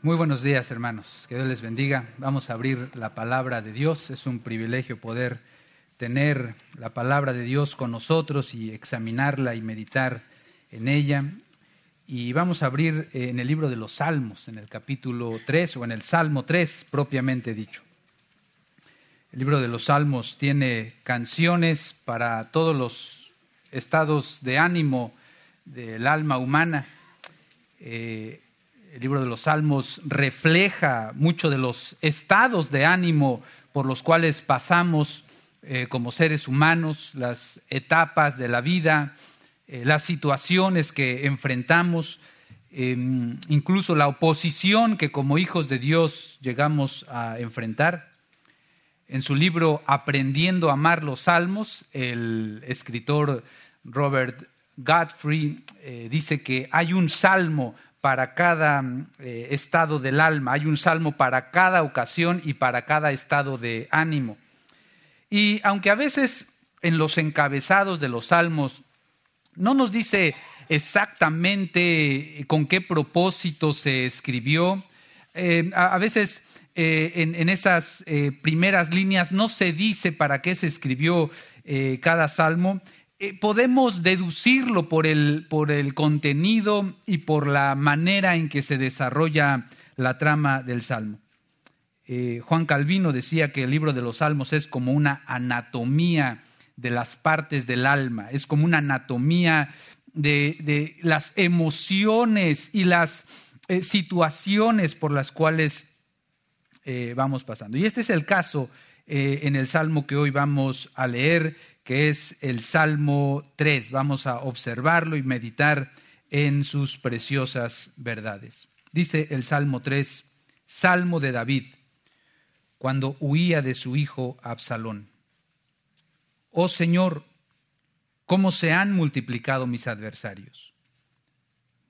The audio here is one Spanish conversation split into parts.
Muy buenos días, hermanos. Que Dios les bendiga. Vamos a abrir la palabra de Dios. Es un privilegio poder tener la palabra de Dios con nosotros y examinarla y meditar en ella. Y vamos a abrir eh, en el libro de los Salmos, en el capítulo 3 o en el Salmo 3 propiamente dicho. El libro de los Salmos tiene canciones para todos los estados de ánimo del alma humana. Eh, el libro de los Salmos refleja mucho de los estados de ánimo por los cuales pasamos eh, como seres humanos, las etapas de la vida, eh, las situaciones que enfrentamos, em, incluso la oposición que como hijos de Dios llegamos a enfrentar. En su libro Aprendiendo a amar los salmos, el escritor Robert Godfrey eh, dice que hay un salmo para cada eh, estado del alma, hay un salmo para cada ocasión y para cada estado de ánimo. Y aunque a veces en los encabezados de los salmos no nos dice exactamente con qué propósito se escribió, eh, a, veces eh, en, esas primeras líneas no se dice para qué se escribió cada salmo, eh, podemos deducirlo por el, por el contenido y por la manera en que se desarrolla la trama del Salmo. Eh, Juan Calvino decía que el libro de los Salmos es como una anatomía de las partes del alma, es como una anatomía de, las emociones y las eh, situaciones por las cuales vamos pasando. Y este es el caso en el Salmo que hoy vamos a leer, que es el Salmo 3. Vamos a observarlo y meditar en sus preciosas verdades. Dice el Salmo 3, Salmo de David, cuando huía de su hijo Absalón. Oh Señor, cómo se han multiplicado mis adversarios.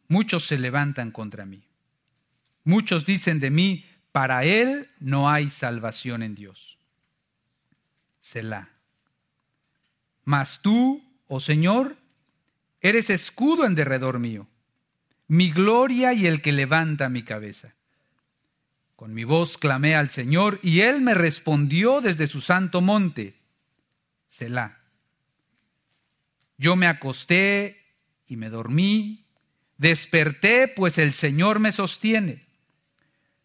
Muchos se levantan contra mí. Muchos dicen de mí, para él no hay salvación en Dios. Selah. Mas tú, oh Señor, eres escudo en derredor mío, mi gloria y el que levanta mi cabeza. Con mi voz clamé al Señor y él me respondió desde su santo monte, Selah. Yo me acosté y me dormí, desperté pues el Señor me sostiene.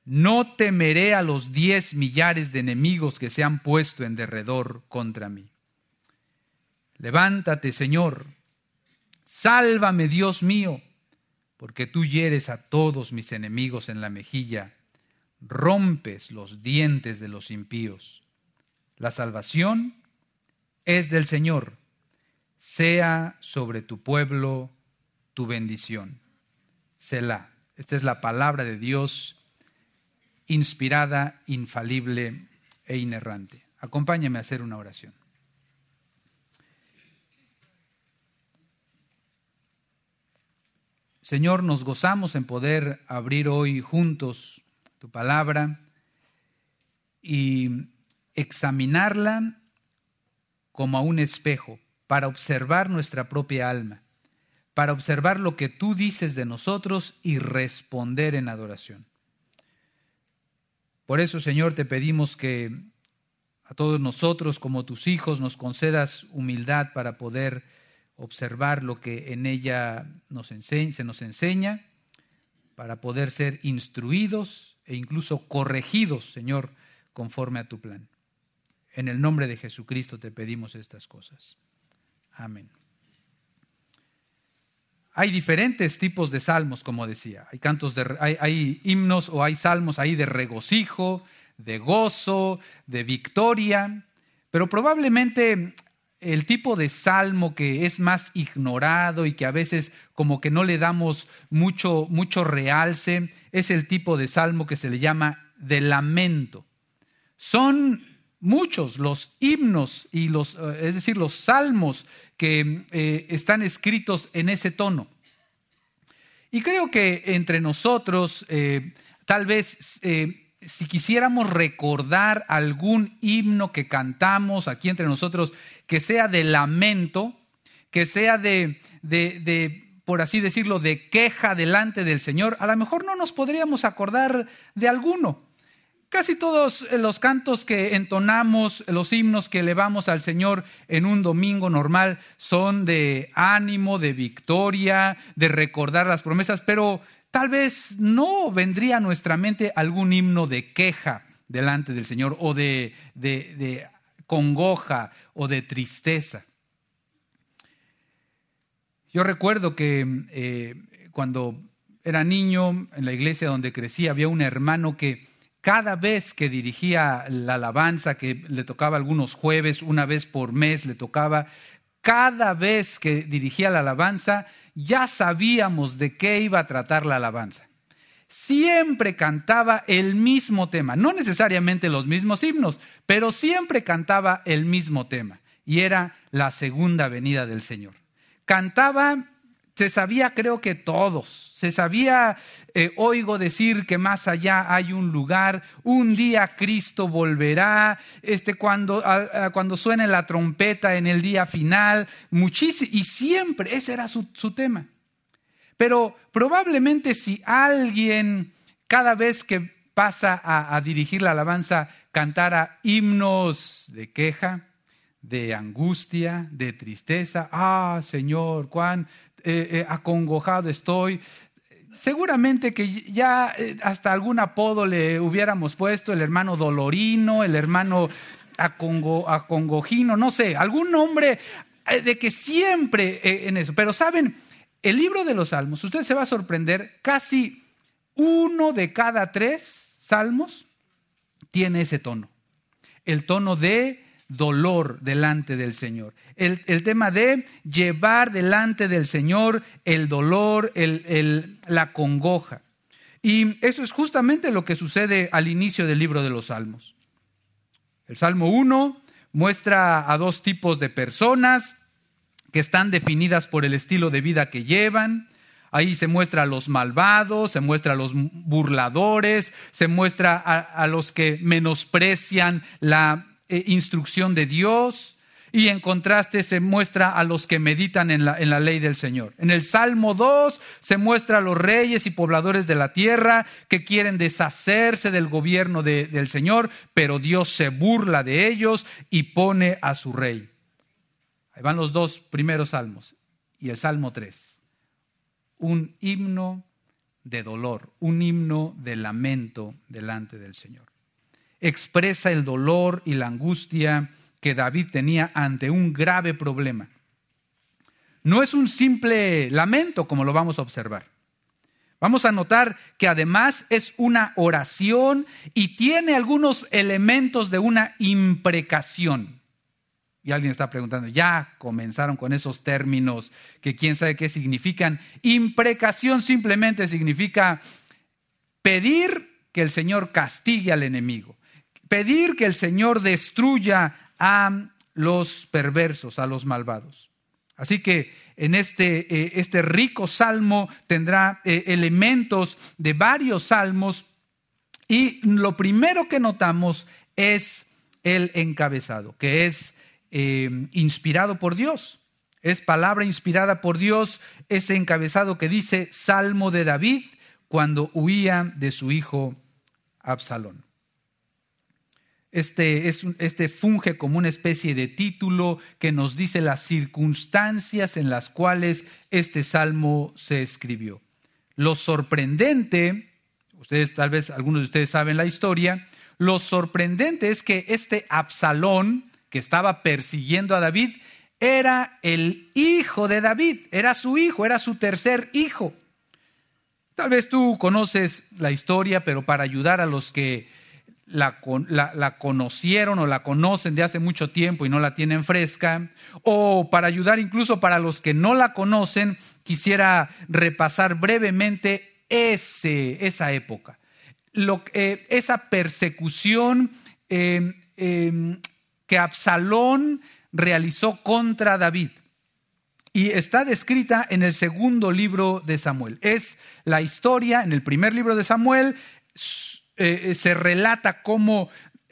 No temeré a los diez millares de enemigos que se han puesto en derredor contra mí. Levántate, Señor. Sálvame, Dios mío, porque tú hieres a todos mis enemigos en la mejilla, rompes los dientes de los impíos. La salvación es del Señor. Sea sobre tu pueblo tu bendición. Selah. Esta es la palabra de Dios inspirada, infalible e inerrante. Acompáñame a hacer una oración. Señor, nos gozamos en poder abrir hoy juntos tu palabra y examinarla como a un espejo para observar nuestra propia alma, para observar lo que tú dices de nosotros y responder en adoración. Por eso, Señor, te pedimos que a todos nosotros como tus hijos nos concedas humildad para poder observar lo que en ella nos se nos enseña para poder ser instruidos e incluso corregidos, Señor, conforme a tu plan. En el nombre de Jesucristo te pedimos estas cosas. Amén. Hay diferentes tipos de salmos, como decía. Hay cantos de, hay himnos o hay salmos ahí de regocijo, de gozo, de victoria, pero probablemente el tipo de salmo que es más ignorado y que a veces como que no le damos mucho, mucho realce, es el tipo de salmo que se le llama de lamento. Son muchos los himnos y los, eh, es decir, los salmos que eh, están escritos en ese tono. Y creo que entre nosotros, eh, tal vez si quisiéramos recordar algún himno que cantamos aquí entre nosotros, que sea de lamento, que sea de, por así decirlo, de queja delante del Señor, a lo mejor no nos podríamos acordar de alguno. Casi todos los cantos que entonamos, los himnos que elevamos al Señor en un domingo normal son de ánimo, de victoria, de recordar las promesas, pero tal vez no vendría a nuestra mente algún himno de queja delante del Señor o de, de, congoja o de tristeza. Yo recuerdo que eh, cuando era niño en la iglesia donde crecí había un hermano que cada vez que dirigía la alabanza, que le tocaba algunos jueves, una vez por mes le tocaba, cada vez que dirigía la alabanza, ya sabíamos de qué iba a tratar la alabanza. Siempre cantaba el mismo tema, no necesariamente los mismos himnos, pero siempre cantaba el mismo tema, y era la segunda venida del Señor. Cantaba se sabía creo que todos, se sabía, eh, oigo decir que más allá hay un lugar, un día Cristo volverá, este, cuando, cuando suene la trompeta en el día final, muchísimo, y siempre ese era su, tema. Pero probablemente si alguien cada vez que pasa a dirigir la alabanza cantara himnos de queja, de angustia, de tristeza. Ah, Señor, cuán eh, eh, acongojado estoy. Seguramente que ya eh, hasta algún apodo le hubiéramos puesto, el hermano Dolorino, el hermano Acongojino, no sé, algún nombre de que siempre en eso. Pero saben, el libro de los salmos, usted se va a sorprender, casi uno de cada tres salmos tiene ese tono. El tono de dolor delante del Señor. El, tema de llevar delante del Señor el dolor, el, la congoja. Y eso es justamente lo que sucede al inicio del libro de los Salmos. El Salmo 1 muestra a dos tipos de personas que están definidas por el estilo de vida que llevan. Ahí se muestra a los malvados, se muestra a los burladores, se muestra a los que menosprecian la eh, instrucción de Dios y en contraste se muestra a los que meditan en la, en la, ley del Señor. En el Salmo 2 se muestra a los reyes y pobladores de la tierra que quieren deshacerse del gobierno del Señor, pero Dios se burla de ellos y pone a su rey. Ahí van los dos primeros salmos y el Salmo 3. Un himno de dolor, un himno de lamento delante del Señor expresa el dolor y la angustia que David tenía ante un grave problema. No es un simple lamento como lo vamos a observar. Vamos a notar que además es una oración y tiene algunos elementos de una imprecación. Y alguien está preguntando, ya comenzaron con esos términos que quién sabe qué significan. Imprecación simplemente significa pedir que el Señor castigue al enemigo pedir que el Señor destruya a los perversos, a los malvados. Así que en este, eh, este rico salmo tendrá eh, elementos de varios salmos y lo primero que notamos es el encabezado, que es eh, inspirado por Dios. Es palabra inspirada por Dios, ese encabezado que dice Salmo de David cuando huía de su hijo Absalón. Este, es, este funge como una especie de título que nos dice las circunstancias en las cuales este salmo se escribió. Lo sorprendente, ustedes tal vez algunos de ustedes saben la historia, lo sorprendente es que este Absalón que estaba persiguiendo a David era el hijo de David, era su hijo, era su tercer hijo. Tal vez tú conoces la historia, pero para ayudar a los que la, conocieron o la conocen de hace mucho tiempo y no la tienen fresca, o para ayudar incluso para los que no la conocen, quisiera repasar brevemente ese, esa época, lo, eh, esa persecución em, em, que Absalón realizó contra David. Y está descrita en el segundo libro de Samuel. Es la historia, en el primer libro de Samuel, eh, eh, se relata cómo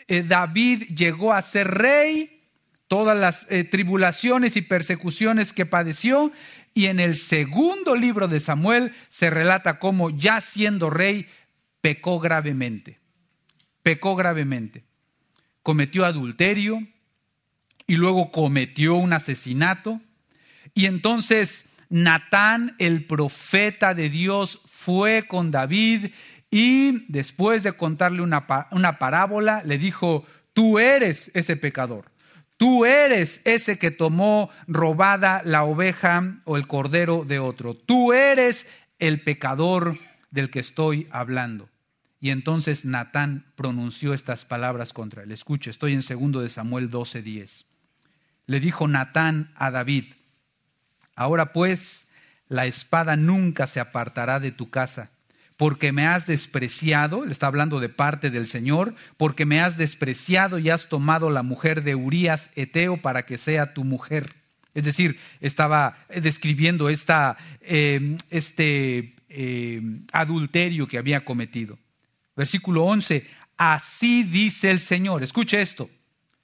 eh, David llegó a ser rey, todas las tribulaciones y persecuciones que padeció, Y en el segundo libro de Samuel se relata cómo ya siendo rey pecó gravemente. Pecó gravemente. Cometió adulterio y luego cometió un asesinato. Y entonces Natán, el profeta de Dios, fue con David y después de contarle una, una parábola, le dijo, tú eres ese pecador. Tú eres ese que tomó robada la oveja o el cordero de otro. Tú eres el pecador del que estoy hablando. Y entonces Natán pronunció estas palabras contra él. Escuche, estoy en segundo de Samuel 12:10. Le dijo Natán a David: Ahora pues, la espada nunca se apartará de tu casa porque me has despreciado, le está hablando de parte del Señor, porque me has despreciado y has tomado la mujer de Urías Eteo para que sea tu mujer. Es decir, estaba describiendo esta, em, este em, adulterio que había cometido. Versículo 11, así dice el Señor. Escuche esto.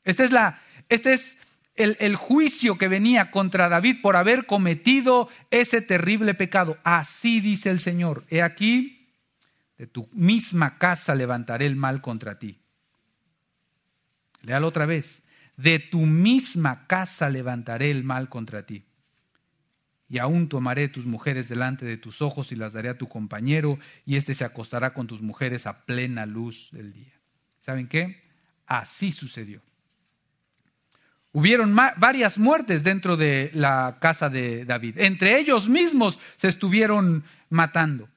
Este es, la, este es el, el juicio que venía contra David por haber cometido ese terrible pecado. Así dice el Señor. He aquí, de tu misma casa levantaré el mal contra ti. Léalo otra vez. De tu misma casa levantaré el mal contra ti. Y aún tomaré tus mujeres delante de tus ojos y las daré a tu compañero, y éste se acostará con tus mujeres a plena luz del día. ¿Saben qué? Así sucedió. Hubieron varias muertes dentro de la casa de David. Entre ellos mismos se estuvieron matando.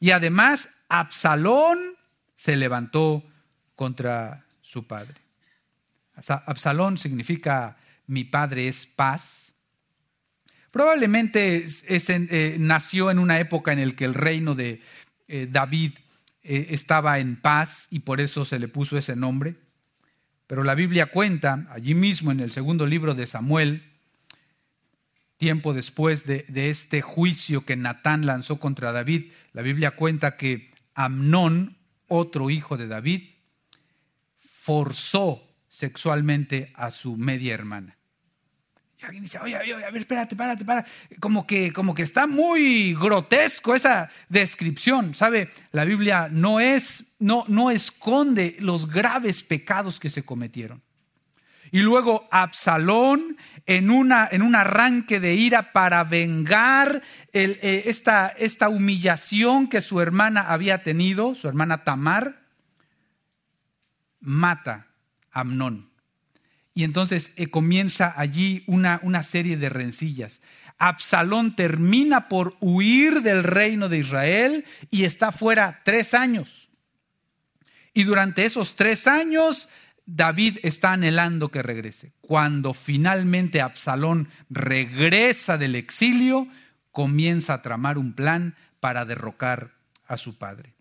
Y además Absalón se levantó contra su padre. Absalón significa mi padre es paz. Probablemente eh, nació en una época en la que el reino de eh, David eh, estaba en paz y por eso se le puso ese nombre. Pero la Biblia cuenta, allí mismo en el segundo libro de Samuel, tiempo después de, de este juicio que Natán lanzó contra David, la Biblia cuenta que Amnón, otro hijo de David, forzó sexualmente a su media hermana. Y alguien dice, oye, oye, a ver, espérate, espérate, espérate. Como que, como que está muy grotesco esa descripción, ¿sabe? La Biblia no es, no, no esconde los graves pecados que se cometieron. Y luego Absalón, en, una, en un arranque de ira para vengar eh, esta, esta humillación que su hermana había tenido, su hermana Tamar, mata a Amnón. Y entonces eh, comienza allí una, una serie de rencillas. Absalón termina por huir del reino de Israel y está fuera tres años. Y durante esos tres años David está anhelando que regrese. Cuando finalmente Absalón regresa del exilio, comienza a tramar un plan para derrocar a su padre.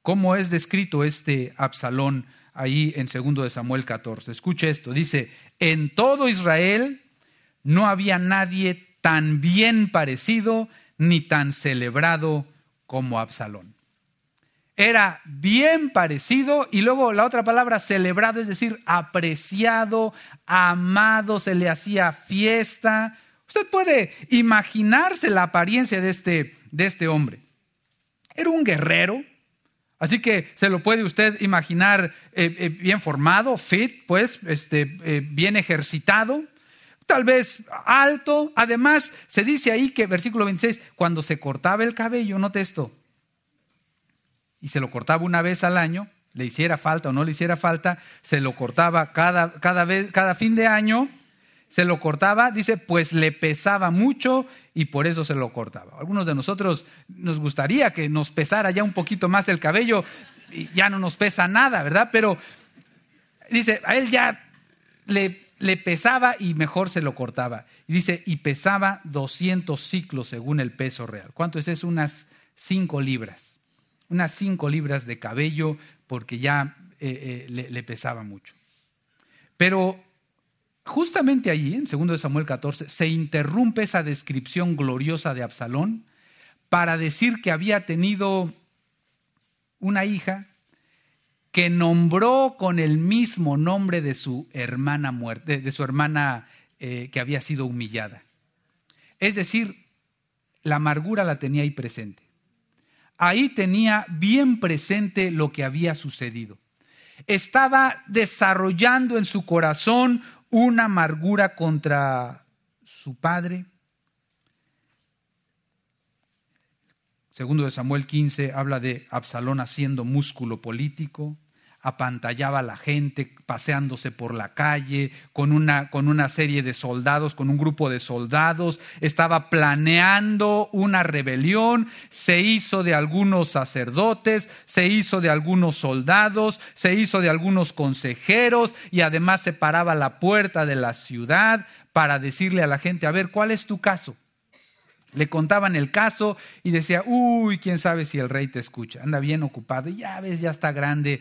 ¿Cómo es descrito este Absalón ahí en 2 de Samuel 14? Escuche esto, dice, en todo Israel no había nadie tan bien parecido ni tan celebrado como Absalón era bien parecido y luego la otra palabra celebrado, es decir, apreciado, amado, se le hacía fiesta. Usted puede imaginarse la apariencia de este, de este hombre. Era un guerrero, así que se lo puede usted imaginar eh, eh, bien formado, fit, pues, este, eh, bien ejercitado tal vez alto. Además, se dice ahí que, versículo 26, cuando se cortaba el cabello, note esto, y se lo cortaba una vez al año, le hiciera falta o no le hiciera falta, se lo cortaba cada, cada, vez, cada fin de año, se lo cortaba, dice, pues le pesaba mucho y por eso se lo cortaba. Algunos de nosotros nos gustaría que nos pesara ya un poquito más el cabello y ya no nos pesa nada, ¿verdad? Pero dice, a él ya le, le pesaba y mejor se lo cortaba. Y dice, y pesaba 200 ciclos según el peso real. ¿Cuánto es eso? Unas 5 libras unas cinco libras de cabello porque ya eh, eh, le, pesaba mucho. Pero justamente allí, en 2 Samuel 14, se interrumpe esa descripción gloriosa de Absalón para decir que había tenido una hija que nombró con el mismo nombre de su hermana muerte, de su hermana eh, que había sido humillada. Es decir, la amargura la tenía ahí presente. Ahí tenía bien presente lo que había sucedido. Estaba desarrollando en su corazón una amargura contra su padre. Segundo de Samuel 15 habla de Absalón haciendo músculo político apantallaba a la gente paseándose por la calle con una, con una serie de soldados, con un grupo de soldados, estaba planeando una rebelión, se hizo de algunos sacerdotes, se hizo de algunos soldados, se hizo de algunos consejeros y además se paraba la puerta de la ciudad para decirle a la gente, a ver, ¿cuál es tu caso? Le contaban el caso y decía, uy, quién sabe si el rey te escucha, anda bien ocupado, ya ves, ya está grande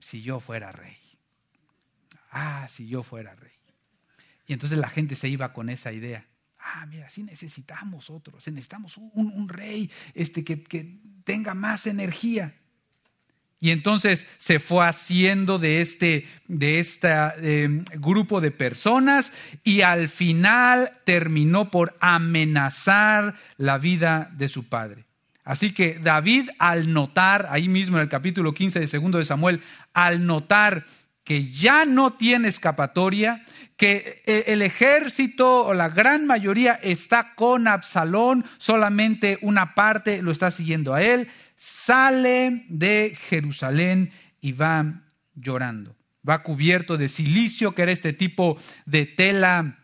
si yo fuera rey. Ah, si yo fuera rey. Y entonces la gente se iba con esa idea. Ah, mira, sí necesitamos otros, necesitamos un, rey este, que, tenga más energía. Y entonces se fue haciendo de este de em, grupo de personas y al final terminó por amenazar la vida de su padre. Así que David al notar, ahí mismo en el capítulo 15 de segundo de Samuel, al notar que ya no tiene escapatoria, que e, el ejército o la gran mayoría está con Absalón, solamente una parte lo está siguiendo a él, sale de Jerusalén y va llorando. Va cubierto de silicio, que era este tipo de tela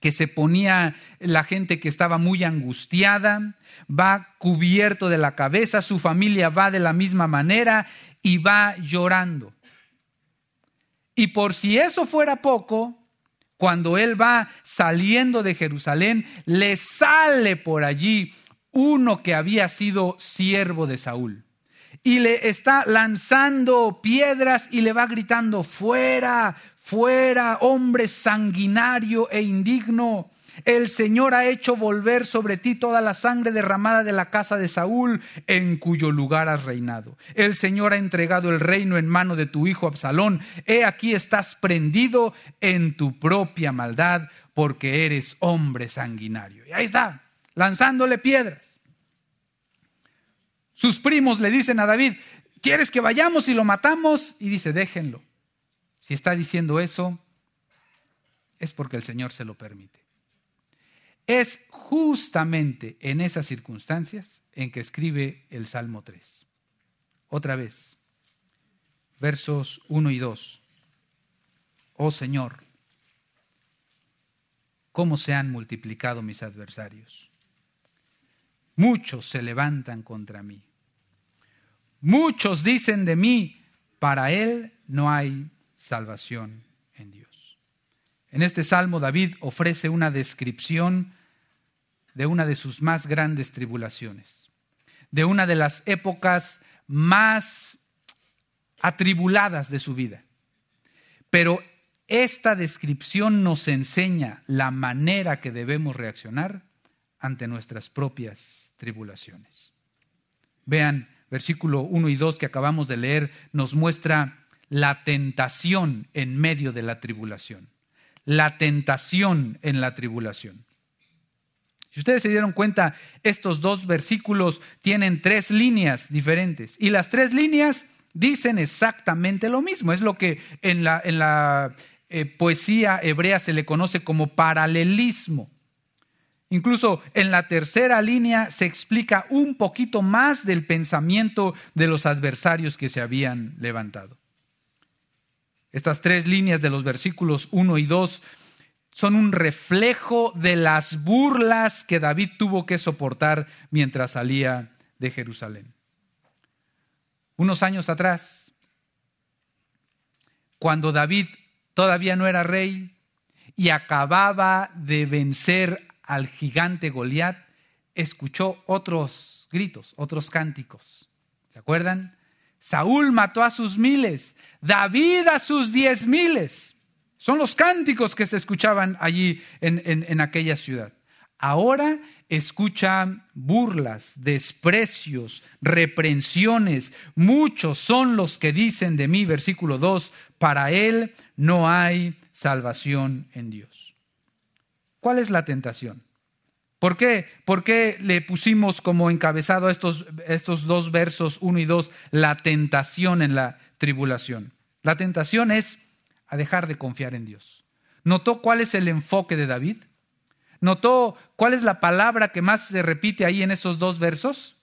que se ponía la gente que estaba muy angustiada, va cubierto de la cabeza, su familia va de la misma manera y va llorando. Y por si eso fuera poco, cuando él va saliendo de Jerusalén, le sale por allí uno que había sido siervo de Saúl. Y le está lanzando piedras y le va gritando, fuera, fuera, hombre sanguinario e indigno. El Señor ha hecho volver sobre ti toda la sangre derramada de la casa de Saúl, en cuyo lugar has reinado. El Señor ha entregado el reino en mano de tu hijo Absalón. He aquí estás prendido en tu propia maldad, porque eres hombre sanguinario. Y ahí está, lanzándole piedras. Sus primos le dicen a David, ¿quieres que vayamos y lo matamos? Y dice, déjenlo. Si está diciendo eso, es porque el Señor se lo permite. Es justamente en esas circunstancias en que escribe el Salmo 3. Otra vez, versos 1 y 2. Oh Señor, cómo se han multiplicado mis adversarios. Muchos se levantan contra mí. Muchos dicen de mí, para Él no hay salvación en Dios. En este salmo David ofrece una descripción de una de sus más grandes tribulaciones, de una de las épocas más atribuladas de su vida. Pero esta descripción nos enseña la manera que debemos reaccionar ante nuestras propias tribulaciones. Vean, versículo 1 y 2 que acabamos de leer nos muestra la tentación en medio de la tribulación. La tentación en la tribulación. Si ustedes se dieron cuenta, estos dos versículos tienen tres líneas diferentes y las tres líneas dicen exactamente lo mismo. Es lo que en la, en la eh, poesía hebrea se le conoce como paralelismo. Incluso en la tercera línea se explica un poquito más del pensamiento de los adversarios que se habían levantado. Estas tres líneas de los versículos 1 y 2 son un reflejo de las burlas que David tuvo que soportar mientras salía de Jerusalén. Unos años atrás, cuando David todavía no era rey y acababa de vencer al gigante Goliat, escuchó otros gritos, otros cánticos. ¿Se acuerdan? Saúl mató a sus miles, David a sus diez miles. Son los cánticos que se escuchaban allí en, aquella ciudad. Ahora escuchan burlas, desprecios, reprensiones. Muchos son los que dicen de mí, versículo 2, para él no hay salvación en Dios. ¿Cuál es la tentación? ¿Por qué? ¿Por qué le pusimos como encabezado estos, estos dos versos, uno y dos, la tentación en la tribulación? La tentación es a dejar de confiar en Dios. ¿Notó cuál es el enfoque de David? ¿Notó cuál es la palabra que más se repite ahí en esos dos versos?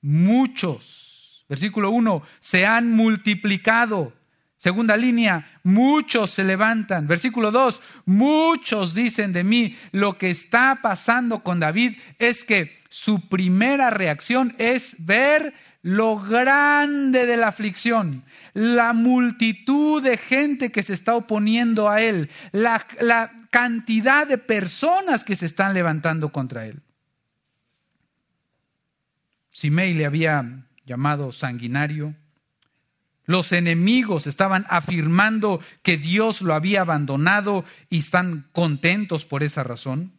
Muchos. Versículo 1, se han multiplicado. Segunda línea, muchos se levantan. Versículo 2, muchos dicen de mí. Lo que está pasando con David es que su primera reacción es ver lo grande de la aflicción, la multitud de gente que se está oponiendo a él, la, cantidad de personas que se están levantando contra él. Simei le había llamado sanguinario, los enemigos estaban afirmando que Dios lo había abandonado y están contentos por esa razón.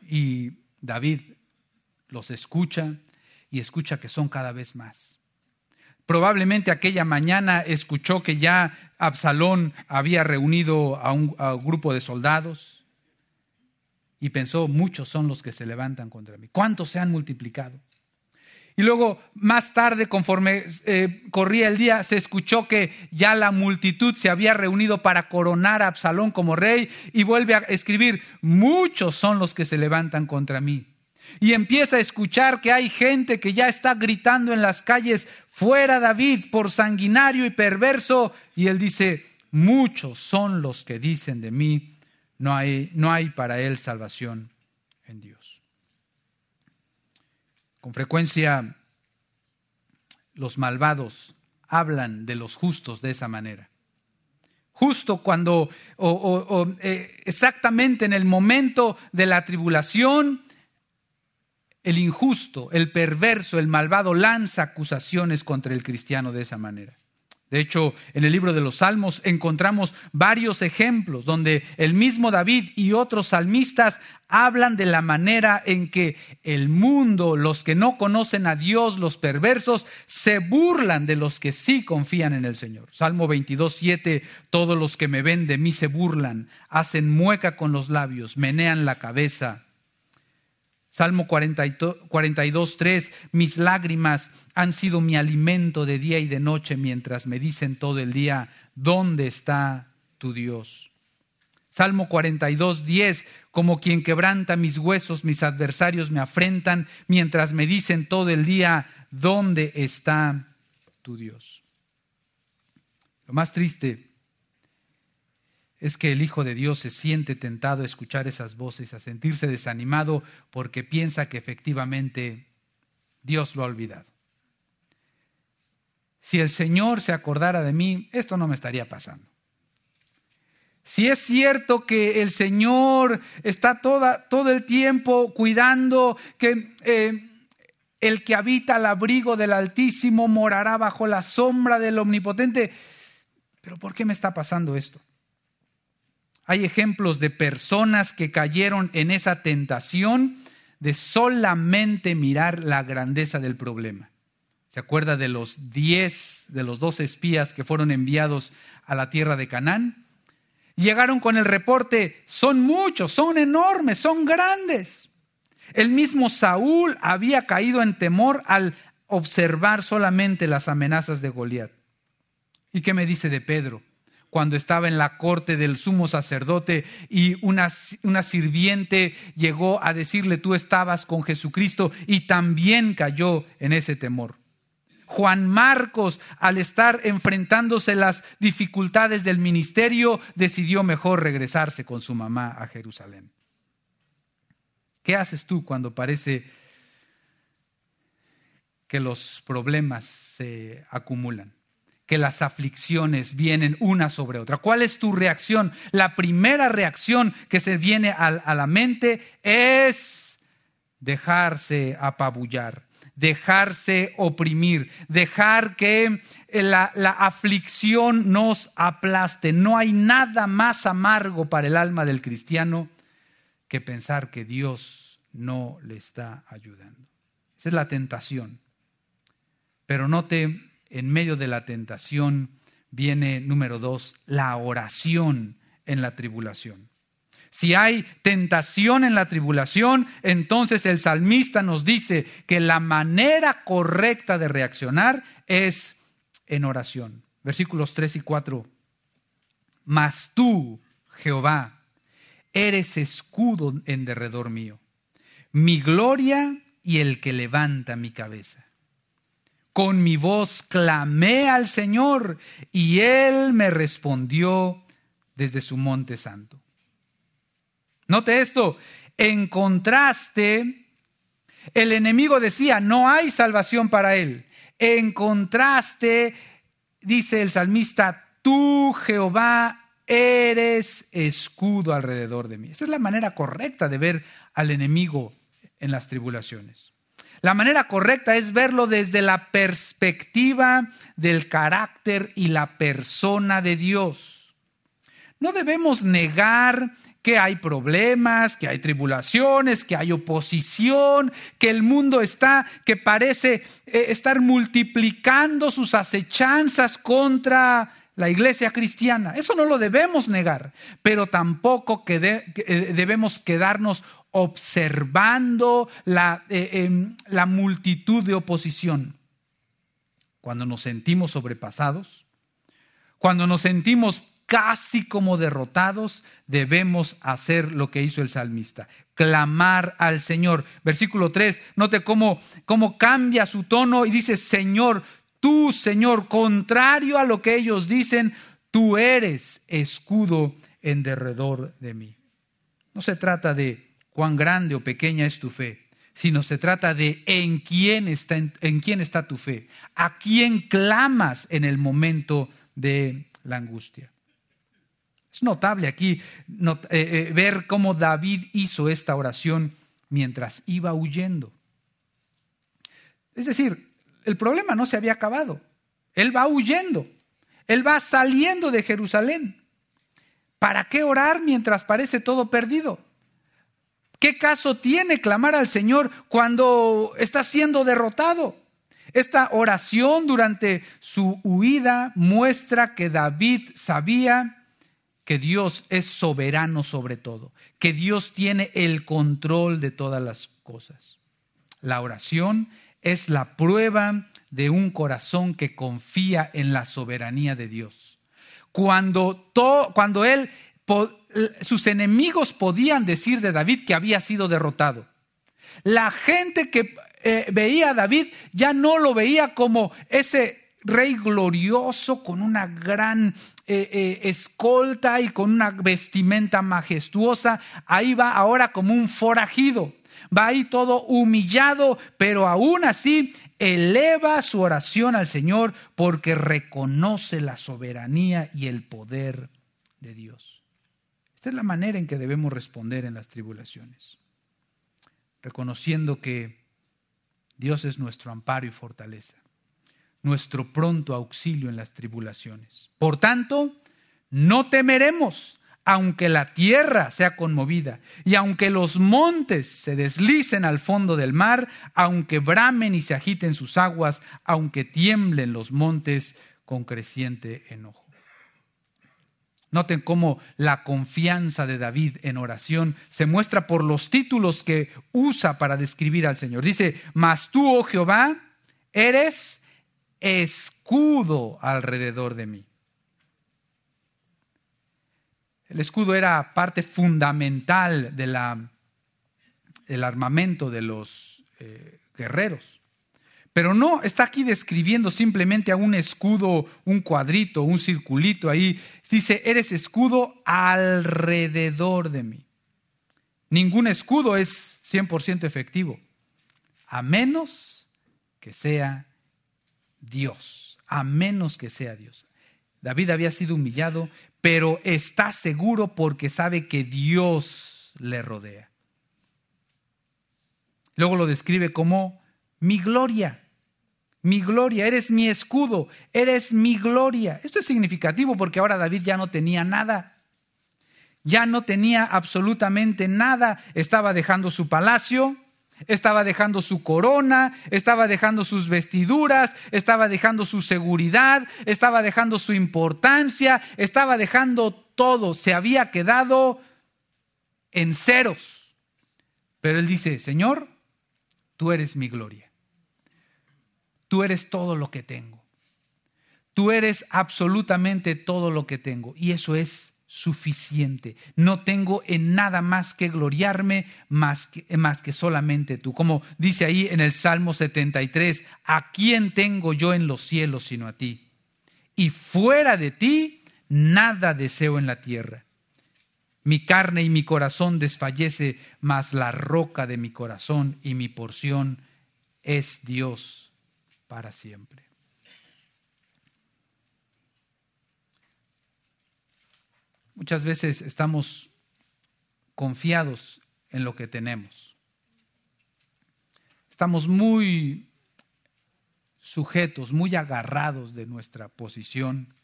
Y David los escucha y escucha que son cada vez más. Probablemente aquella mañana escuchó que ya Absalón había reunido a un, grupo de soldados y pensó, muchos son los que se levantan contra mí. ¿Cuántos se han multiplicado? Y luego, más tarde, conforme eh, corría el día, se escuchó que ya la multitud se había reunido para coronar a Absalón como rey y vuelve a escribir, muchos son los que se levantan contra mí. Y empieza a escuchar que hay gente que ya está gritando en las calles, fuera David por sanguinario y perverso. Y él dice, muchos son los que dicen de mí, no hay, no hay para él salvación en Dios. Con frecuencia los malvados hablan de los justos de esa manera. Justo cuando, o, eh, exactamente en el momento de la tribulación, el injusto, el perverso, el malvado lanza acusaciones contra el cristiano de esa manera. De hecho, en el libro de los Salmos encontramos varios ejemplos donde el mismo David y otros salmistas hablan de la manera en que el mundo, los que no conocen a Dios, los perversos, se burlan de los que sí confían en el Señor. Salmo 22, 7, todos los que me ven de mí se burlan, hacen mueca con los labios, menean la cabeza Salmo 42, 3, mis lágrimas han sido mi alimento de día y de noche mientras me dicen todo el día, ¿dónde está tu Dios? Salmo 42, 10, como quien quebranta mis huesos, mis adversarios me afrentan mientras me dicen todo el día, ¿dónde está tu Dios? Lo más triste es que el Hijo de Dios se siente tentado a escuchar esas voces, a sentirse desanimado porque piensa que efectivamente Dios lo ha olvidado. Si el Señor se acordara de mí, esto no me estaría pasando. Si es cierto que el Señor está toda, todo el tiempo cuidando que eh, el que habita al abrigo del Altísimo morará bajo la sombra del Omnipotente, pero ¿por qué me está pasando esto? Hay ejemplos de personas que cayeron en esa tentación de solamente mirar la grandeza del problema. ¿Se acuerda de los diez, de los dos espías que fueron enviados a la tierra de Canaán? Llegaron con el reporte, son muchos, son enormes, son grandes. El mismo Saúl había caído en temor al observar solamente las amenazas de Goliat. ¿Y qué me dice de Pedro? Cuando estaba en la corte del sumo sacerdote y una, una, sirviente llegó a decirle, tú estabas con Jesucristo y también cayó en ese temor. Juan Marcos, al estar enfrentándose las dificultades del ministerio, decidió mejor regresarse con su mamá a Jerusalén. ¿Qué haces tú cuando parece que los problemas se acumulan? Que las aflicciones vienen una sobre otra. ¿Cuál es tu reacción? La primera reacción que se viene a, la mente es dejarse apabullar, dejarse oprimir, dejar que la, la aflicción nos aplaste. No hay nada más amargo para el alma del cristiano que pensar que Dios no le está ayudando. Esa es la tentación. Pero no te en medio de la tentación viene, número dos, la oración en la tribulación. Si hay tentación en la tribulación, entonces el salmista nos dice que la manera correcta de reaccionar es en oración. Versículos 3 y 4. Mas tú, Jehová, eres escudo en derredor mío, mi gloria y el que levanta mi cabeza. Con mi voz clamé al Señor y Él me respondió desde su monte santo. Note esto, en contraste, el enemigo decía, no hay salvación para él. En contraste, dice el salmista, tú Jehová eres escudo alrededor de mí. Esa es la manera correcta de ver al enemigo en las tribulaciones. La manera correcta es verlo desde la perspectiva del carácter y la persona de Dios. No debemos negar que hay problemas, que hay tribulaciones, que hay oposición, que el mundo está, que parece eh, estar multiplicando sus acechanzas contra la iglesia cristiana. Eso no lo debemos negar, pero tampoco que eh, debemos quedarnos observando la, eh, em, la multitud de oposición. Cuando nos sentimos sobrepasados, cuando nos sentimos casi como derrotados, debemos hacer lo que hizo el salmista, clamar al Señor. Versículo 3, note cómo, cómo cambia su tono y dice, Señor, tú, Señor, contrario a lo que ellos dicen, tú eres escudo en derredor de mí. No se trata de cuán grande o pequeña es tu fe, sino se trata de en quién está, en, quién está tu fe, a quién clamas en el momento de la angustia. Es notable aquí eh, eh, ver cómo David hizo esta oración mientras iba huyendo. Es decir, el problema no se había acabado. Él va huyendo. Él va saliendo de Jerusalén. ¿Para qué orar mientras parece todo perdido? ¿Qué caso tiene clamar al Señor cuando está siendo derrotado? Esta oración durante su huida muestra que David sabía que Dios es soberano sobre todo, que Dios tiene el control de todas las cosas. La oración es la prueba de un corazón que confía en la soberanía de Dios. Cuando, cuando él sus enemigos podían decir de David que había sido derrotado. La gente que eh, veía a David ya no lo veía como ese rey glorioso con una gran eh, eh, escolta y con una vestimenta majestuosa. Ahí va ahora como un forajido. Va ahí todo humillado, pero aún así eleva su oración al Señor porque reconoce la soberanía y el poder de Dios. Es la manera en que debemos responder en las tribulaciones, reconociendo que Dios es nuestro amparo y fortaleza, nuestro pronto auxilio en las tribulaciones. Por tanto, no temeremos, aunque la tierra sea conmovida y aunque los montes se deslicen al fondo del mar, aunque bramen y se agiten sus aguas, aunque tiemblen los montes con creciente enojo. Noten cómo la confianza de David en oración se muestra por los títulos que usa para describir al Señor. Dice, mas tú, oh Jehová, eres escudo alrededor de mí. El escudo era parte fundamental de del armamento de los eh, guerreros. Pero no está aquí describiendo simplemente a un escudo, un cuadrito, un circulito ahí. Dice, eres escudo alrededor de mí. Ningún escudo es 100% efectivo, a menos que sea Dios, a menos que sea Dios. David había sido humillado, pero está seguro porque sabe que Dios le rodea. Luego lo describe como mi gloria mi gloria, eres mi escudo, eres mi gloria. Esto es significativo porque ahora David ya no tenía nada. Ya no tenía absolutamente nada. Estaba dejando su palacio, estaba dejando su corona, estaba dejando sus vestiduras, estaba dejando su seguridad, estaba dejando su importancia, estaba dejando todo. Se había quedado en ceros. Pero él dice, Señor, tú eres mi gloria. Tú eres todo lo que tengo. Tú eres absolutamente todo lo que tengo. Y eso es suficiente. No tengo en nada más que gloriarme más que, más que solamente tú. Como dice ahí en el Salmo 73, ¿a quién tengo yo en los cielos sino a ti? Y fuera de ti, nada deseo en la tierra. Mi carne y mi corazón desfallece, mas la roca de mi corazón y mi porción es Dios para siempre. Muchas veces estamos confiados en lo que tenemos. Estamos muy sujetos, muy agarrados de nuestra posición,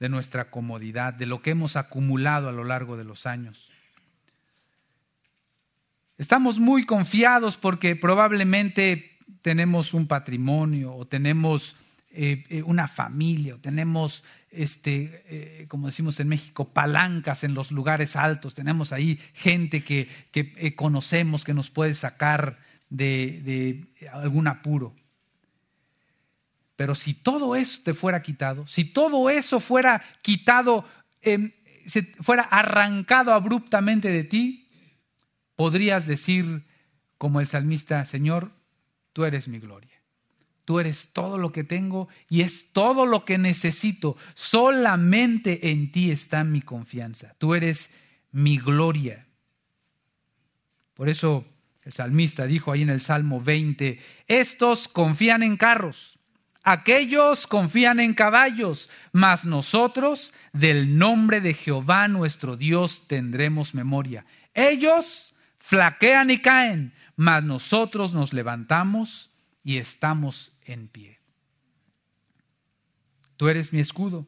de nuestra comodidad, de lo que hemos acumulado a lo largo de los años. Estamos muy confiados porque probablemente tenemos un patrimonio o tenemos eh, eh, una familia o tenemos este, eh, como decimos en México, palancas en los lugares altos. Tenemos ahí gente que, eh, conocemos que nos puede sacar de, algún apuro. Pero si todo eso te fuera quitado, si todo eso fuera quitado, em, se fuera arrancado abruptamente de ti, podrías decir como el salmista, Señor, tú eres mi gloria. Tú eres todo lo que tengo y es todo lo que necesito. Solamente en ti está mi confianza. Tú eres mi gloria. Por eso el salmista dijo ahí en el Salmo 20, estos confían en carros, aquellos confían en caballos, mas nosotros del nombre de Jehová nuestro Dios tendremos memoria. Ellos flaquean y caen, mas nosotros nos levantamos y estamos en pie. Tú eres mi escudo,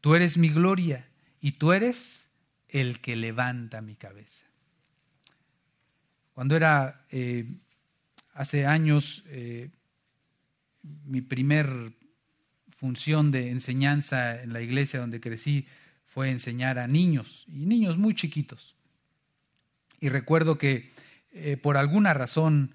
tú eres mi gloria y tú eres el que levanta mi cabeza. Cuando era eh, hace años eh, mi primer función de enseñanza en la iglesia donde crecí fue enseñar a niños y niños muy chiquitos. Y recuerdo que eh, por alguna razón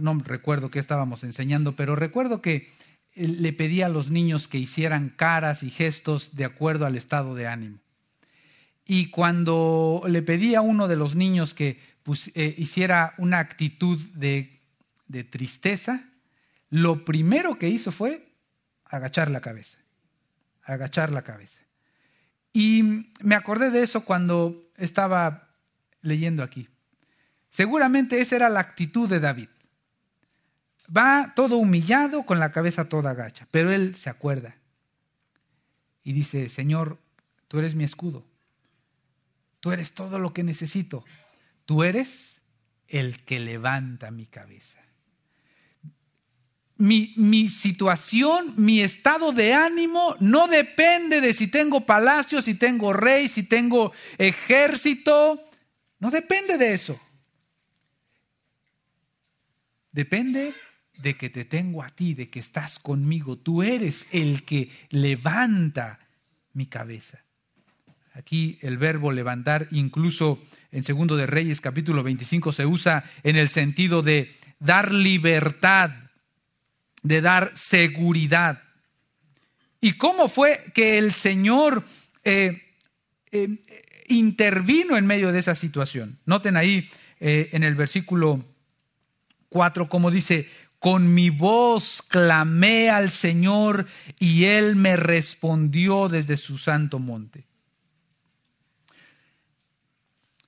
no recuerdo qué estábamos enseñando, pero recuerdo que le pedía a los niños que hicieran caras y gestos de acuerdo al estado de ánimo. Y cuando le pedí a uno de los niños que eh, hiciera una actitud de tristeza, lo primero que hizo fue agachar la cabeza, agachar la cabeza. Y me acordé de eso cuando estaba leyendo aquí. Seguramente esa era la actitud de David. Va todo humillado con la cabeza toda gacha, pero él se acuerda y dice, Señor, tú eres mi escudo, tú eres todo lo que necesito, tú eres el que levanta mi cabeza. Mi, mi, situación, mi estado de ánimo no depende de si tengo palacio, si tengo rey, si tengo ejército. No depende de eso. Depende de que te tengo a ti, de que estás conmigo. Tú eres el que levanta mi cabeza. Aquí el verbo levantar, incluso en Segundo de Reyes capítulo 25, se usa en el sentido de dar libertad, de dar seguridad. ¿Y cómo fue que el Señor eh, eh, intervino en medio de esa situación? Noten ahí eh, en el versículo 4 como dice, con mi voz clamé al Señor y Él me respondió desde su santo monte.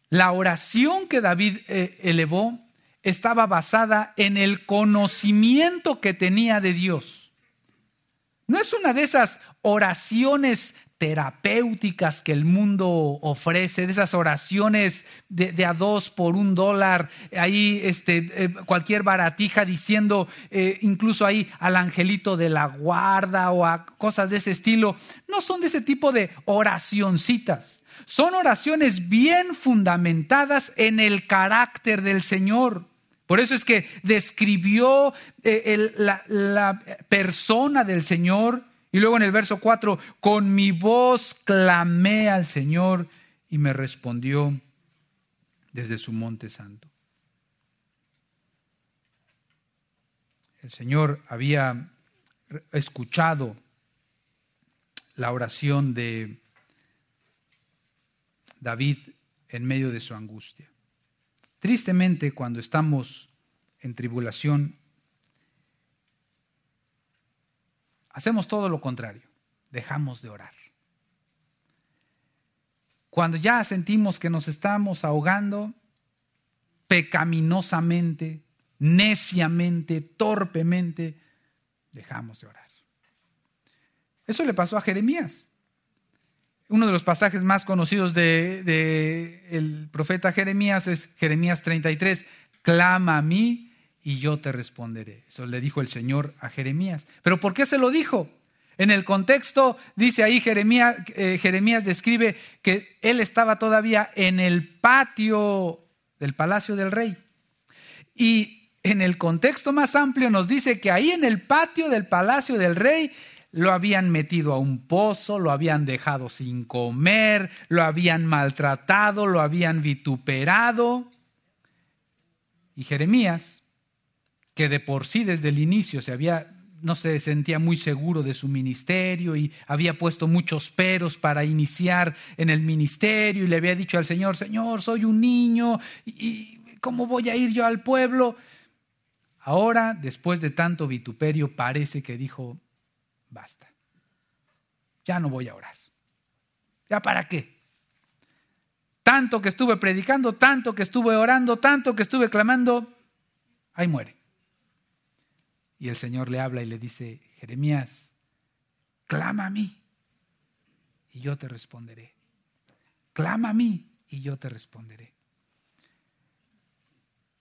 La oración que David eh, elevó estaba basada en el conocimiento que tenía de Dios. No es una de esas oraciones terapéuticas que el mundo ofrece, de esas oraciones de, a dos por un dólar, ahí este, eh, cualquier baratija diciendo eh, incluso ahí al angelito de la guarda o a cosas de ese estilo, no son de ese tipo de oracioncitas, son oraciones bien fundamentadas en el carácter del Señor. Por eso es que describió eh, la, la persona del Señor y luego en el verso 4, con mi voz clamé al Señor y me respondió desde su monte santo. El Señor había escuchado la oración de David en medio de su angustia. Tristemente, cuando estamos en tribulación, hacemos todo lo contrario, dejamos de orar. Cuando ya sentimos que nos estamos ahogando, pecaminosamente, neciamente, torpemente, dejamos de orar. Eso le pasó a Jeremías. Uno de los pasajes más conocidos del de, el profeta Jeremías es Jeremías 33, clama a mí y yo te responderé. Eso le dijo el Señor a Jeremías. ¿Pero por qué se lo dijo? En el contexto, dice ahí Jeremías, eh, Jeremías describe que él estaba todavía en el patio del palacio del rey. Y en el contexto más amplio nos dice que ahí en el patio del palacio del rey lo habían metido a un pozo, lo habían dejado sin comer, lo habían maltratado, lo habían vituperado. Y Jeremías, que de por sí desde el inicio se había no se sentía muy seguro de su ministerio y había puesto muchos peros para iniciar en el ministerio y le había dicho al Señor, Señor, soy un niño y ¿cómo voy a ir yo al pueblo? Ahora, después de tanto vituperio, parece que dijo, basta. Ya no voy a orar. ¿Ya para qué? Tanto que estuve predicando, tanto que estuve orando, tanto que estuve clamando, ahí muere. Y el Señor le habla y le dice, Jeremías, clama a mí y yo te responderé. Clama a mí y yo te responderé.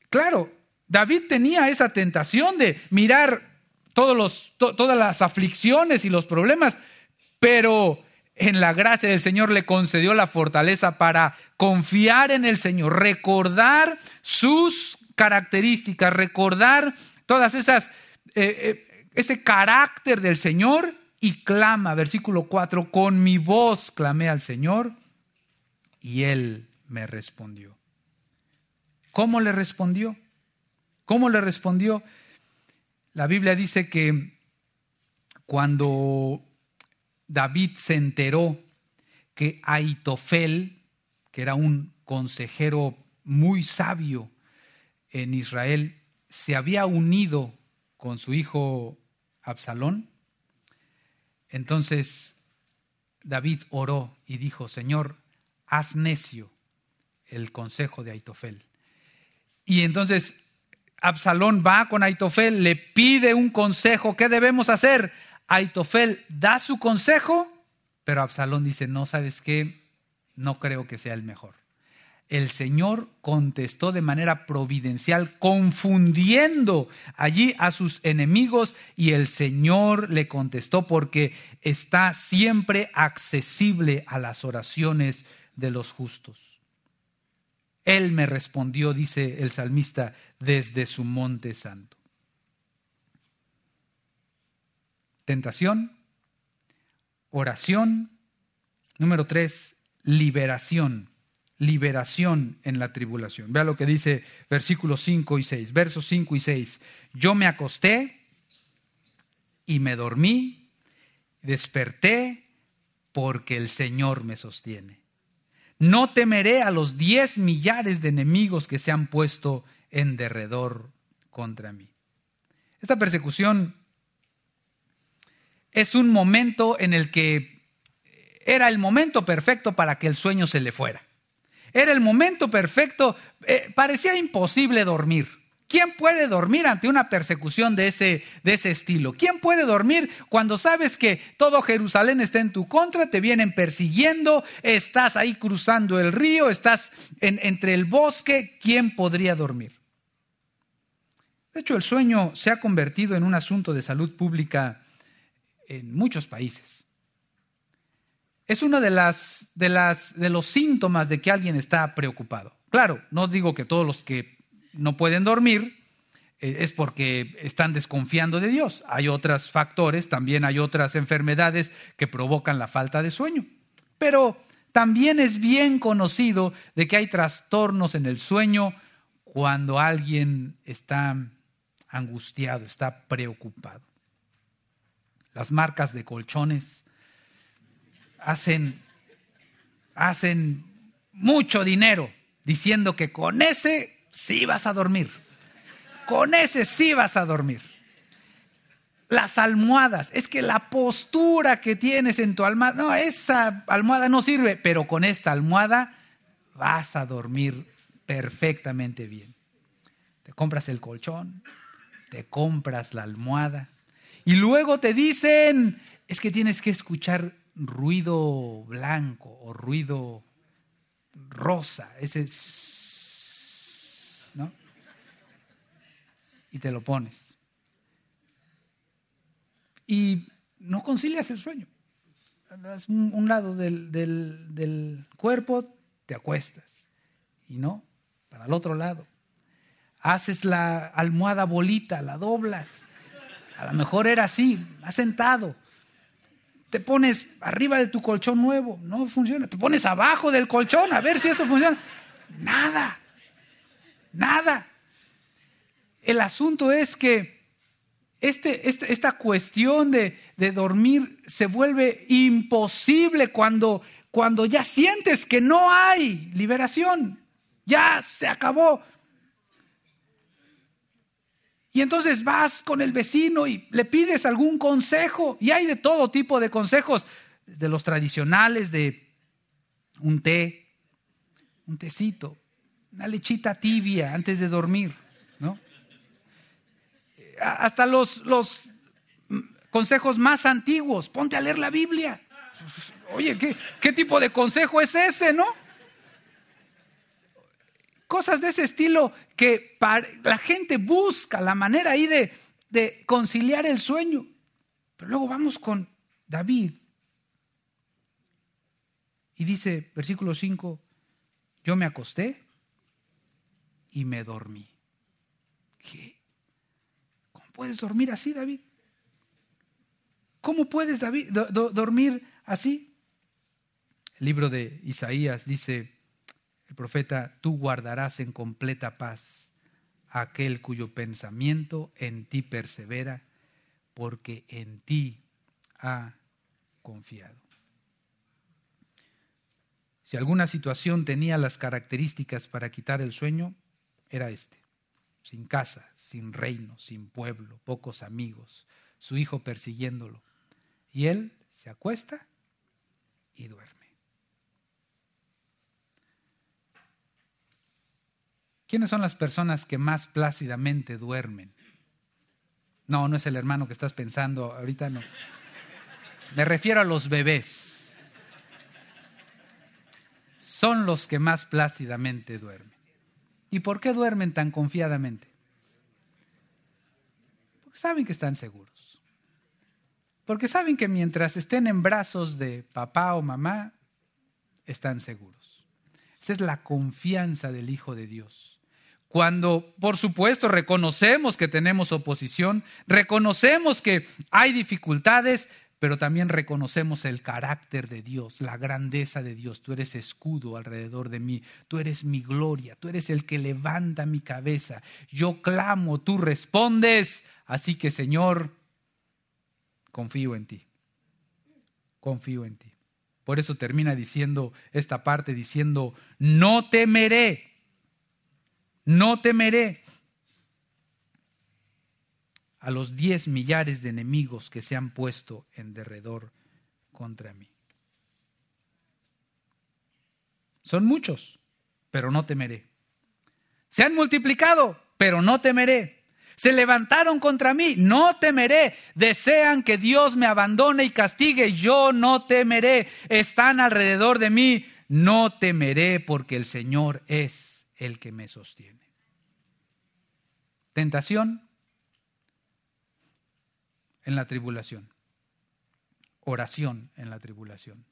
Claro, David tenía esa tentación de mirar todos los, todas las aflicciones y los problemas, pero en la gracia del Señor le concedió la fortaleza para confiar en el Señor, recordar sus características, recordar todas esas, eh, eh, ese carácter del Señor y clama, versículo 4, con mi voz clamé al Señor y Él me respondió. ¿Cómo le respondió? ¿Cómo le respondió? La Biblia dice que cuando David se enteró que Aitofel, que era un consejero muy sabio en Israel, se había unido con su hijo Absalón, entonces David oró y dijo, Señor, haz necio el consejo de Aitofel. Y entonces Absalón va con Aitofel, le pide un consejo, ¿qué debemos hacer? Aitofel da su consejo, pero Absalón dice, no, ¿sabes qué? No creo que sea el mejor. El Señor contestó de manera providencial, confundiendo allí a sus enemigos, y el Señor le contestó porque está siempre accesible a las oraciones de los justos. Él me respondió, dice el salmista, desde su monte santo. Tentación, oración. Número tres, liberación. Liberación en la tribulación. Vea lo que dice versículos 5 y 6. Versos 5 y 6. Yo me acosté y me dormí, desperté porque el Señor me sostiene. No temeré a los diez millares de enemigos que se han puesto en derredor contra mí. Esta persecución es un momento en el que era el momento perfecto para que el sueño se le fuera. Era el momento perfecto, eh, parecía imposible dormir. ¿Quién puede dormir ante una persecución de ese, de ese estilo? ¿Quién puede dormir cuando sabes que todo Jerusalén está en tu contra, te vienen persiguiendo, estás ahí cruzando el río, estás entre el bosque? ¿Quién podría dormir? De hecho, el sueño se ha convertido en un asunto de salud pública en muchos países. Es uno de, los síntomas de que alguien está preocupado. Claro, no digo que todos los que no pueden dormir eh, es porque están desconfiando de Dios. Hay otros factores, también hay otras enfermedades que provocan la falta de sueño. Pero También es bien conocido de que hay trastornos en el sueño cuando alguien está angustiado, está preocupado. Las marcas de colchones hacen, hacen mucho dinero diciendo que con ese sí vas a dormir. Con ese sí vas a dormir. Las almohadas, es que la postura que tienes en tu almohada, no, esa almohada no sirve, pero con esta almohada vas a dormir perfectamente bien. Te compras el colchón, te compras la almohada y luego te dicen, es que tienes que escuchar ruido blanco o ruido rosa, ese ¿no? Y te lo pones. Y no concilias el sueño. Das un, lado del, del cuerpo, te acuestas. Y no, para el otro lado. Haces la almohada bolita, la doblas. A lo mejor era así, has sentado. Te pones arriba de tu colchón nuevo, no funciona. Te pones abajo del colchón a ver si eso funciona. Nada, nada. El asunto es que este, este, esta cuestión de, dormir se vuelve imposible cuando, cuando ya sientes que no hay liberación. Ya se acabó. Y entonces vas con el vecino y le pides algún consejo. Y hay de todo tipo de consejos, de los tradicionales, de un té, un tecito, una lechita tibia antes de dormir, ¿no? Hasta los, los consejos más antiguos, ponte a leer la Biblia. Oye, ¿qué, ¿qué tipo de consejo es ese, no? Cosas de ese estilo que la gente busca la manera ahí de, conciliar el sueño. Pero luego vamos con David. Y dice, versículo 5, yo me acosté y me dormí. ¿Qué? ¿Cómo puedes dormir así, David? ¿Cómo puedes David, dormir así? El libro de Isaías dice, el profeta, tú guardarás en completa paz aquel cuyo pensamiento en ti persevera, porque en ti ha confiado. Si alguna situación tenía las características para quitar el sueño, era este. Sin casa, sin reino, sin pueblo, pocos amigos, su hijo persiguiéndolo. Y él se acuesta y duerme. ¿Quiénes son las personas que más plácidamente duermen? No, no es el hermano que estás pensando, ahorita no. Me refiero a los bebés. Son los que más plácidamente duermen. ¿Y por qué duermen tan confiadamente? Porque saben que están seguros. Porque saben que mientras estén en brazos de papá o mamá, están seguros. Esa es la confianza del Hijo de Dios cuando por supuesto reconocemos que tenemos oposición, reconocemos que hay dificultades, pero también reconocemos el carácter de Dios, la grandeza de Dios. Tú eres escudo alrededor de mí, tú eres mi gloria, tú eres el que levanta mi cabeza. Yo clamo, tú respondes. Así que Señor, confío en ti, confío en ti. Por eso termina diciendo esta parte, diciendo, no temeré no temeré a los diez millares de enemigos que se han puesto en derredor contra mí. Son muchos, pero no temeré. Se han multiplicado, pero no temeré. Se levantaron contra mí, no temeré. Desean que Dios me abandone y castigue, yo no temeré. Están alrededor de mí, no temeré porque el Señor es el que me sostiene. Tentación en la tribulación. Oración en la tribulación.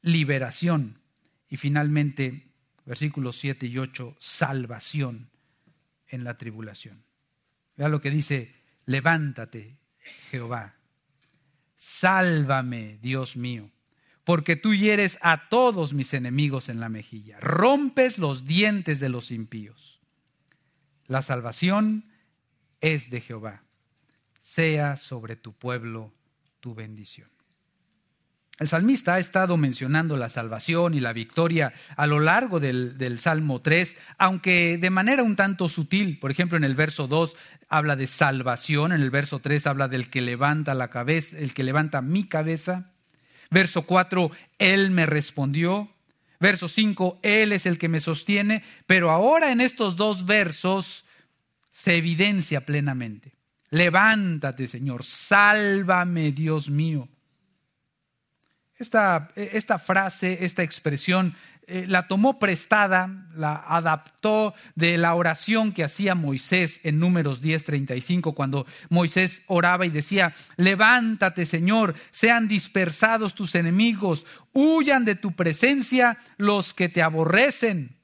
Liberación. Y finalmente, versículos 7 y 8, salvación en la tribulación. Vea lo que dice, levántate, Jehová. Sálvame, Dios mío porque tú hieres a todos mis enemigos en la mejilla, rompes los dientes de los impíos. La salvación es de Jehová, sea sobre tu pueblo tu bendición. El salmista ha estado mencionando la salvación y la victoria a lo largo del, Salmo 3, aunque de manera un tanto sutil. Por ejemplo, en el verso 2 habla de salvación, en el verso 3 habla del que levanta la cabeza, el que levanta mi cabeza. Verso 4, Él me respondió. Verso 5, Él es el que me sostiene. Pero ahora en estos dos versos se evidencia plenamente. Levántate, Señor, sálvame, Dios mío. Esta, esta frase, esta expresión, eh, la tomó prestada, la adaptó de la oración que hacía Moisés en números 10:35, cuando Moisés oraba y decía, levántate Señor, sean dispersados tus enemigos, huyan de tu presencia los que te aborrecen.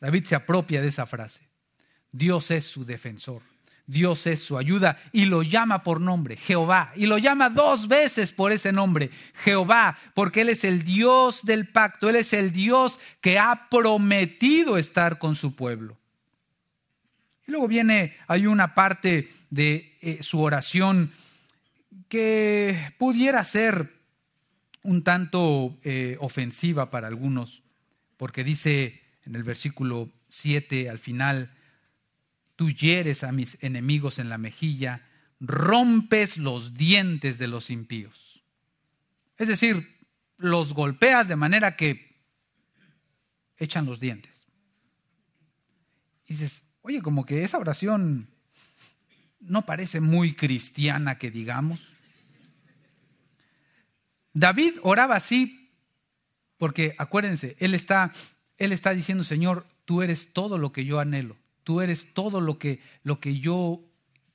David se apropia de esa frase. Dios es su defensor. Dios es su ayuda y lo llama por nombre, Jehová. Y lo llama dos veces por ese nombre, Jehová, porque Él es el Dios del pacto, Él es el Dios que ha prometido estar con su pueblo. Y luego viene, hay una parte de eh, su oración que pudiera ser un tanto eh, ofensiva para algunos, porque dice en el versículo 7 al final, tú hieres a mis enemigos en la mejilla, rompes los dientes de los impíos. Es decir, los golpeas de manera que echan los dientes. Y dices, oye, como que esa oración no parece muy cristiana que digamos. David oraba así porque acuérdense, él está él está diciendo, Señor, tú eres todo lo que yo anhelo tú eres todo lo que, lo que yo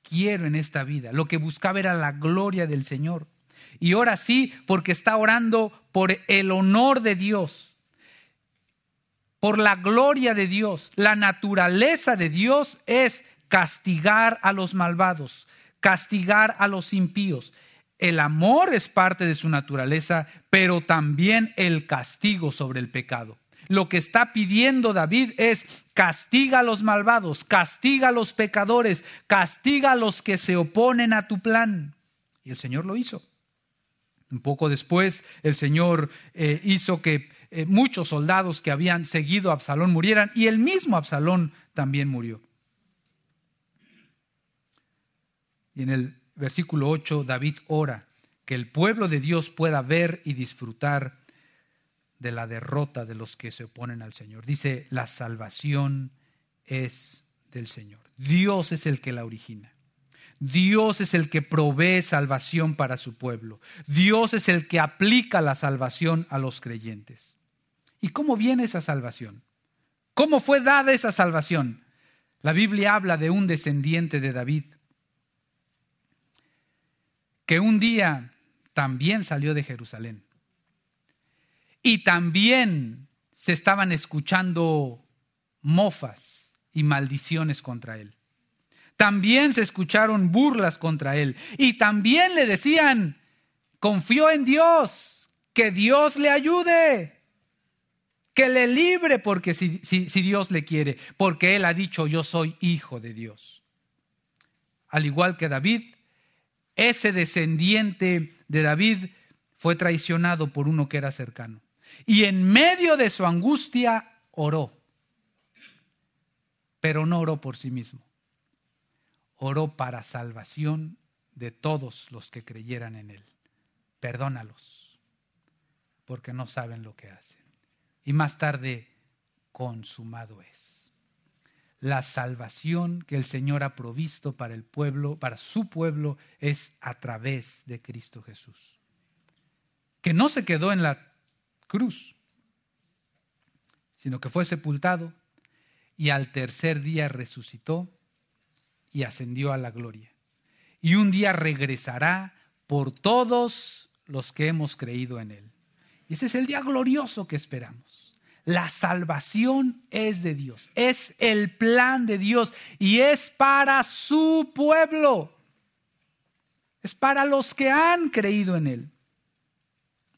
quiero en esta vida. Lo que buscaba era la gloria del Señor. Y ahora sí, porque está orando por el honor de Dios, por la gloria de Dios. La naturaleza de Dios es castigar a los malvados, castigar a los impíos. El amor es parte de su naturaleza, pero también el castigo sobre el pecado. Lo que está pidiendo David es castiga a los malvados, castiga a los pecadores, castiga a los que se oponen a tu plan. Y el Señor lo hizo. Un poco después, el Señor eh, hizo que eh, muchos soldados que habían seguido a Absalón murieran y el mismo Absalón también murió. Y en el versículo 8, David ora que el pueblo de Dios pueda ver y disfrutar de la derrota de los que se oponen al Señor. Dice, la salvación es del Señor. Dios es el que la origina. Dios es el que provee salvación para su pueblo. Dios es el que aplica la salvación a los creyentes. ¿Y cómo viene esa salvación? ¿Cómo fue dada esa salvación? La Biblia habla de un descendiente de David, que un día también salió de Jerusalén y también se estaban escuchando mofas y maldiciones contra él. También se escucharon burlas contra él. Y también le decían, confió en Dios, que Dios le ayude, que le libre porque si, si Dios le quiere, porque él ha dicho, yo soy hijo de Dios. Al igual que David, ese descendiente de David fue traicionado por uno que era cercano. Y en medio de su angustia oró. Pero no oró por sí mismo. Oró para salvación de todos los que creyeran en él. Perdónalos, porque no saben lo que hacen. Y más tarde, consumado es. La salvación que el Señor ha provisto para el pueblo, para su pueblo, es a través de Cristo Jesús. Que no se quedó en la cruz, sino que fue sepultado y al tercer día resucitó y ascendió a la gloria. Y un día regresará por todos los que hemos creído en Él. Y ese es el día glorioso que esperamos. La salvación es de Dios, es el plan de Dios y es para su pueblo. Es para los que han creído en Él.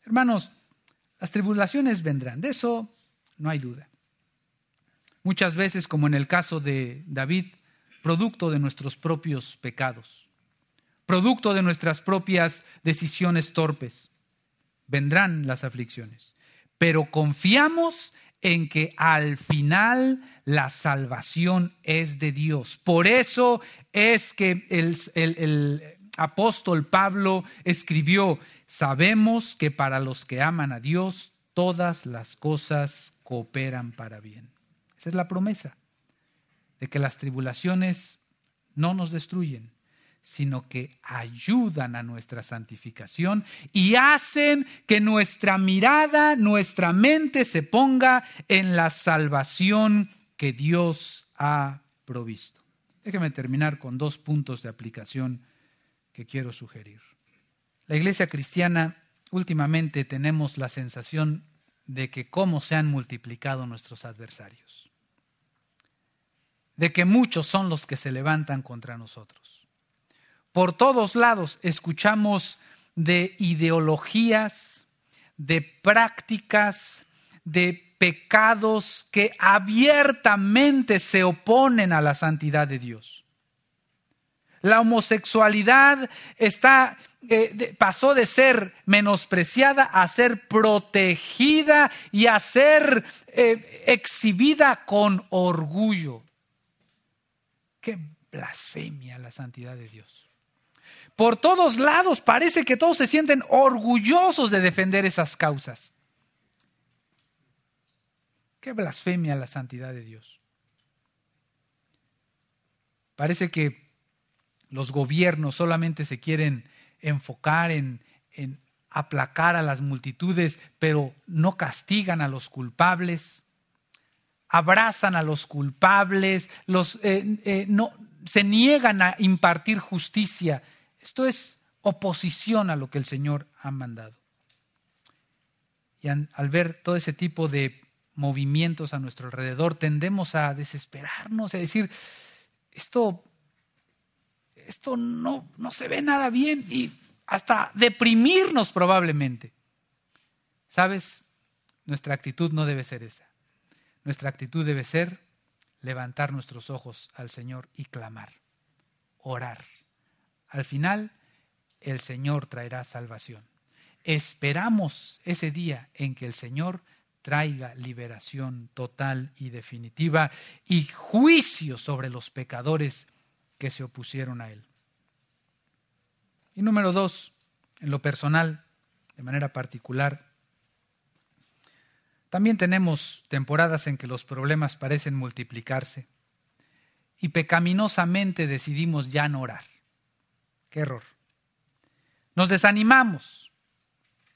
Hermanos, las tribulaciones vendrán, de eso no hay duda. Muchas veces, como en el caso de David, producto de nuestros propios pecados, producto de nuestras propias decisiones torpes, vendrán las aflicciones. Pero confiamos en que al final la salvación es de Dios. Por eso es que el, el, apóstol Pablo escribió, sabemos que para los que aman a Dios, todas las cosas cooperan para bien. Esa es la promesa de que las tribulaciones no nos destruyen, sino que ayudan a nuestra santificación y hacen que nuestra mirada, nuestra mente se ponga en la salvación que Dios ha provisto. Déjeme terminar con dos puntos de aplicación que quiero sugerir. La iglesia cristiana últimamente tenemos la sensación de que cómo se han multiplicado nuestros adversarios, de que muchos son los que se levantan contra nosotros por todos lados escuchamos de ideologías, de prácticas, de pecados que abiertamente se oponen a la santidad de Dios. La homosexualidad está, eh, pasó de ser menospreciada a ser protegida y a ser eh, exhibida con orgullo. Qué blasfemia la santidad de Dios. Por todos lados parece que todos se sienten orgullosos de defender esas causas. Qué blasfemia la santidad de Dios. Parece que los gobiernos solamente se quieren enfocar en, aplacar a las multitudes, pero no castigan a los culpables, abrazan a los culpables, los, eh, eh, no, se niegan a impartir justicia esto es oposición a lo que el Señor ha mandado. Y al ver todo ese tipo de movimientos a nuestro alrededor, tendemos a desesperarnos, a decir, esto, esto no, no se ve nada bien y hasta deprimirnos probablemente. ¿Sabes? Nuestra actitud no debe ser esa. Nuestra actitud debe ser levantar nuestros ojos al Señor y clamar, orar. Al final, el Señor traerá salvación. Esperamos ese día en que el Señor traiga liberación total y definitiva y juicio sobre los pecadores que se opusieron a Él. Y número dos, en lo personal, de manera particular, también tenemos temporadas en que los problemas parecen multiplicarse y pecaminosamente decidimos ya no orar. Qué error. Nos desanimamos.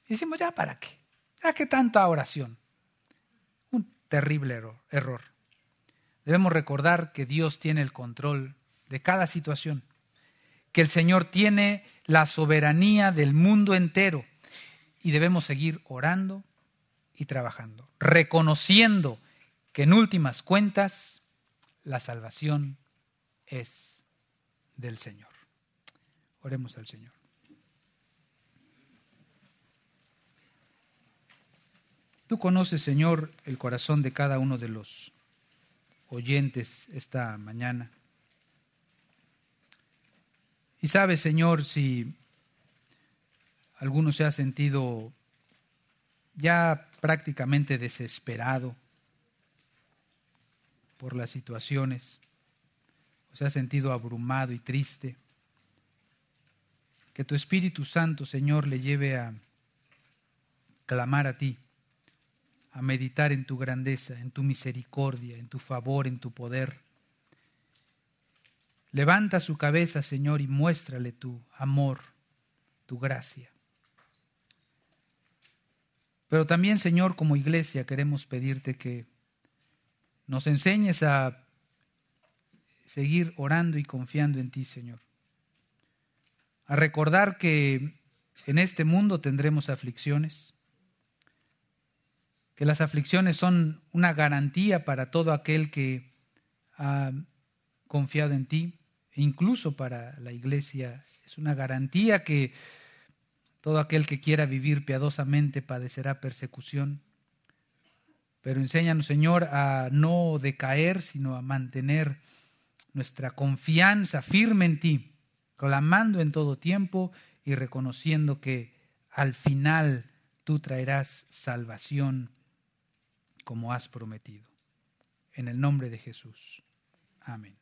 Decimos, ya para qué. ¿Ya qué tanta oración? Un terrible error. Debemos recordar que Dios tiene el control de cada situación, que el Señor tiene la soberanía del mundo entero y debemos seguir orando y trabajando, reconociendo que en últimas cuentas la salvación es del Señor. Oremos al Señor. Tú conoces, Señor, el corazón de cada uno de los oyentes esta mañana. Y sabes, Señor, si alguno se ha sentido ya prácticamente desesperado por las situaciones, o se ha sentido abrumado y triste, que tu Espíritu Santo, Señor, le lleve a clamar a ti, a meditar en tu grandeza, en tu misericordia, en tu favor, en tu poder. Levanta su cabeza, Señor, y muéstrale tu amor, tu gracia. Pero también, Señor, como iglesia queremos pedirte que nos enseñes a seguir orando y confiando en ti, Señor a recordar que en este mundo tendremos aflicciones, que las aflicciones son una garantía para todo aquel que ha confiado en ti, incluso para la iglesia es una garantía que Todo aquel que quiera vivir piadosamente padecerá persecución. Pero enséñanos, Señor, a no decaer, sino a mantener nuestra confianza firme en ti, clamando en todo tiempo y reconociendo que al final tú traerás salvación como has prometido. En el nombre de Jesús. Amén.